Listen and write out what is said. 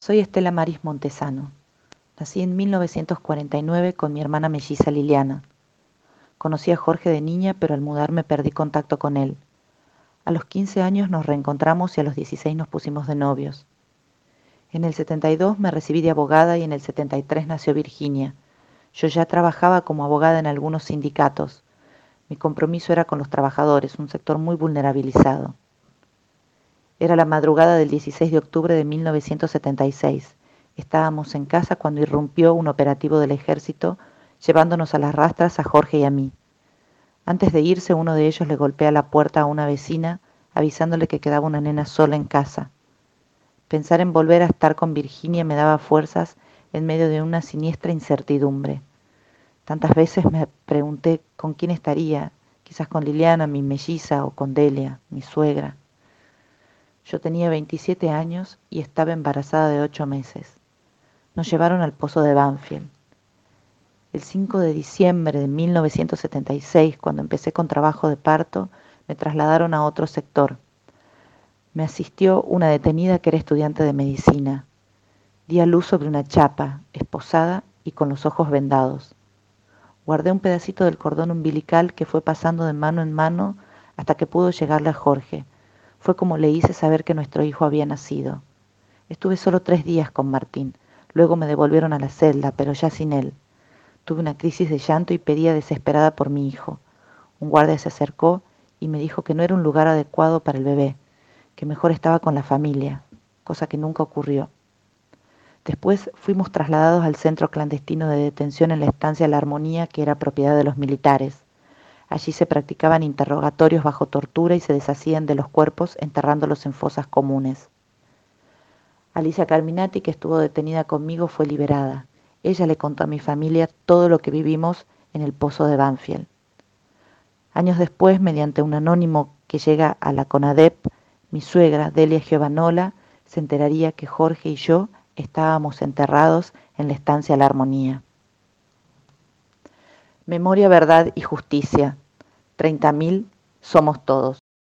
Soy Estela Maris Montesano. Nací en 1949 con mi hermana melliza Liliana. Conocí a Jorge de niña, pero al mudarme perdí contacto con él. A los 15 años nos reencontramos y a los 16 nos pusimos de novios. En el 72 me recibí de abogada y en el 73 nació Virginia. Yo ya trabajaba como abogada en algunos sindicatos. Mi compromiso era con los trabajadores, un sector muy vulnerabilizado. Era la madrugada del 16 de octubre de 1976. Estábamos en casa cuando irrumpió un operativo del ejército llevándonos a las rastras a Jorge y a mí. Antes de irse uno de ellos le golpea la puerta a una vecina avisándole que quedaba una nena sola en casa. Pensar en volver a estar con Virginia me daba fuerzas en medio de una siniestra incertidumbre. Tantas veces me pregunté con quién estaría, quizás con Liliana, mi melliza, o con Delia, mi suegra. Yo tenía 27 años y estaba embarazada de ocho meses. Nos llevaron al pozo de Banfield. El 5 de diciembre de 1976, cuando empecé con trabajo de parto, me trasladaron a otro sector. Me asistió una detenida que era estudiante de medicina. Di a luz sobre una chapa, esposada y con los ojos vendados. Guardé un pedacito del cordón umbilical que fue pasando de mano en mano hasta que pudo llegarle a Jorge, fue como le hice saber que nuestro hijo había nacido. Estuve solo tres días con Martín. Luego me devolvieron a la celda, pero ya sin él. Tuve una crisis de llanto y pedía desesperada por mi hijo. Un guardia se acercó y me dijo que no era un lugar adecuado para el bebé, que mejor estaba con la familia, cosa que nunca ocurrió. Después fuimos trasladados al centro clandestino de detención en la estancia La Armonía, que era propiedad de los militares. Allí se practicaban interrogatorios bajo tortura y se deshacían de los cuerpos enterrándolos en fosas comunes. Alicia Carminati, que estuvo detenida conmigo, fue liberada. Ella le contó a mi familia todo lo que vivimos en el pozo de Banfield. Años después, mediante un anónimo que llega a la CONADEP, mi suegra, Delia Giovanola, se enteraría que Jorge y yo estábamos enterrados en la estancia La Armonía. Memoria, verdad y justicia. Treinta mil somos todos.